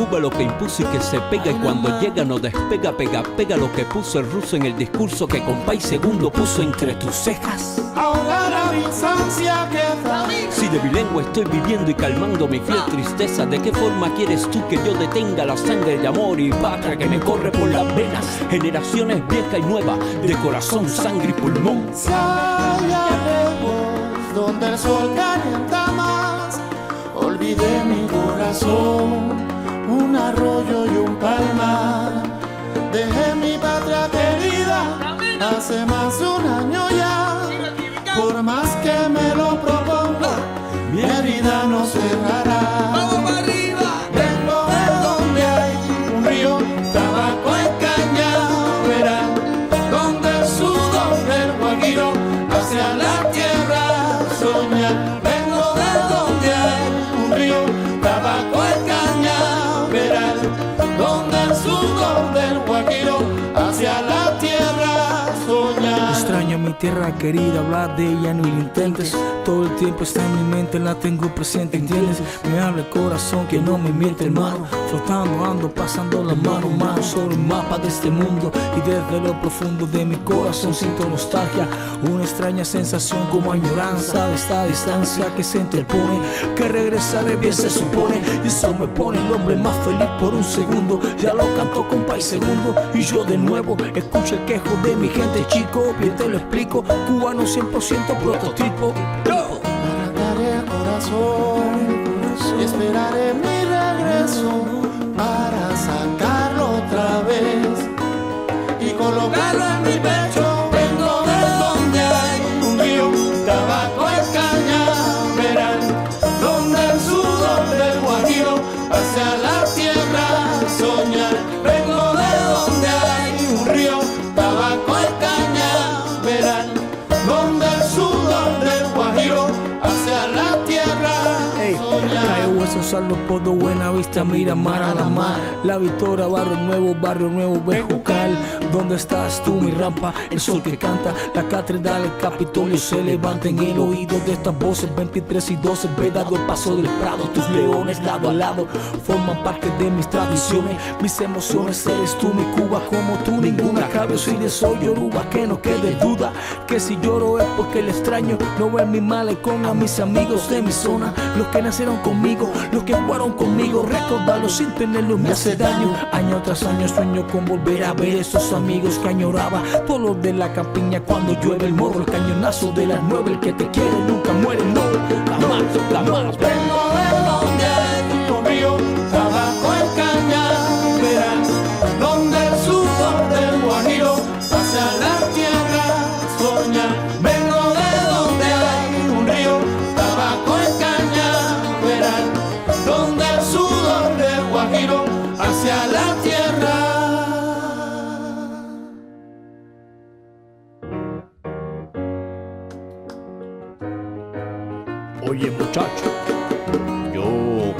Cuba lo que impuso y que se pega y cuando llega no despega, pega, pega lo que puso el ruso en el discurso que con país segundo puso entre tus cejas. Ahogar a mi ansia que Si de mi lengua estoy viviendo y calmando mi fiel tristeza, ¿de qué forma quieres tú que yo detenga la sangre de amor y patria que me corre por las venas? Generaciones viejas y nuevas, de corazón, sangre y pulmón. Donde el sol calienta más, olvidé mi corazón, arroyo y un palmar. Dejé mi patria querida hace más de un año ya. Por más que me lo proponga, mi herida no cerrará. Tierra querida, hablar de ella no lo intentes. Todo el tiempo está en mi mente, la tengo presente, ¿entiendes? Me habla el corazón que no me miente, hermano. Flotando, ando, pasando la mano, mano sobre el mapa de este mundo. Y desde lo profundo de mi corazón siento nostalgia. Una extraña sensación como añoranza de esta distancia que se interpone. Que regresaré bien se supone. Y eso me pone el hombre más feliz por un segundo. Ya lo canto con país segundo. Y yo de nuevo escucho el quejo de mi gente, chico. Bien te lo explico. Cubano 100% prototipo. Guardaré el corazón y esperaré mi regreso hueso, salvo podo, buena vista, mira mar a la mar. La Victoria, barrio nuevo, barrio nuevo, Bejucal. ¿Dónde estás tú, mi rampa? El sol que canta, la catedral, el Capitolio se levanta en el oído de estas voces. 23 y 12, vedado el paso del Prado. Tus leones lado a lado forman parte de mis tradiciones, mis emociones. Eres tú, mi Cuba, como tú, ninguna cabe. Soy de soy Yoruba, que no quede duda. Que si lloro es porque el extraño no ve mi malecón a mis amigos de mi zona, los que nacieron conmigo, los que jugaron conmigo. Recordarlos sin tenerlos me hace daño. Año tras año sueño con volver a ver esos amigos que añoraba. Todos los de la campiña cuando llueve el morro, el cañonazo de las nueve, el que te quiere nunca muere, no, jamás, jamás. Vengo de donde el sudor del guajiro hacia la tierra. Oye muchacho, yo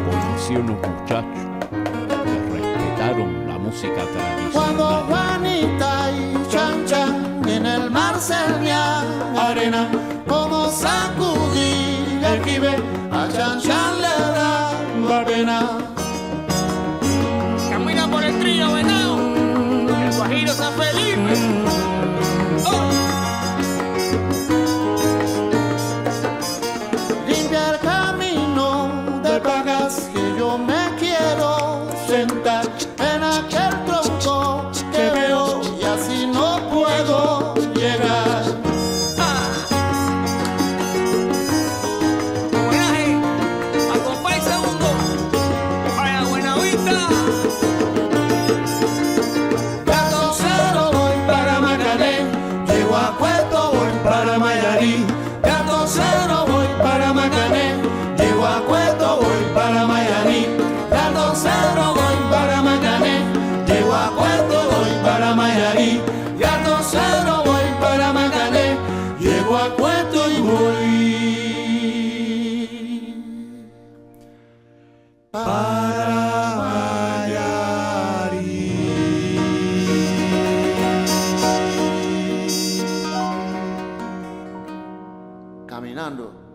conocí unos muchachos que respetaron la música Cuando tradicional. Juanita y Chan Chan en el mar servían arena, como sacudí el jibe, a Chan Chan le now. caminando.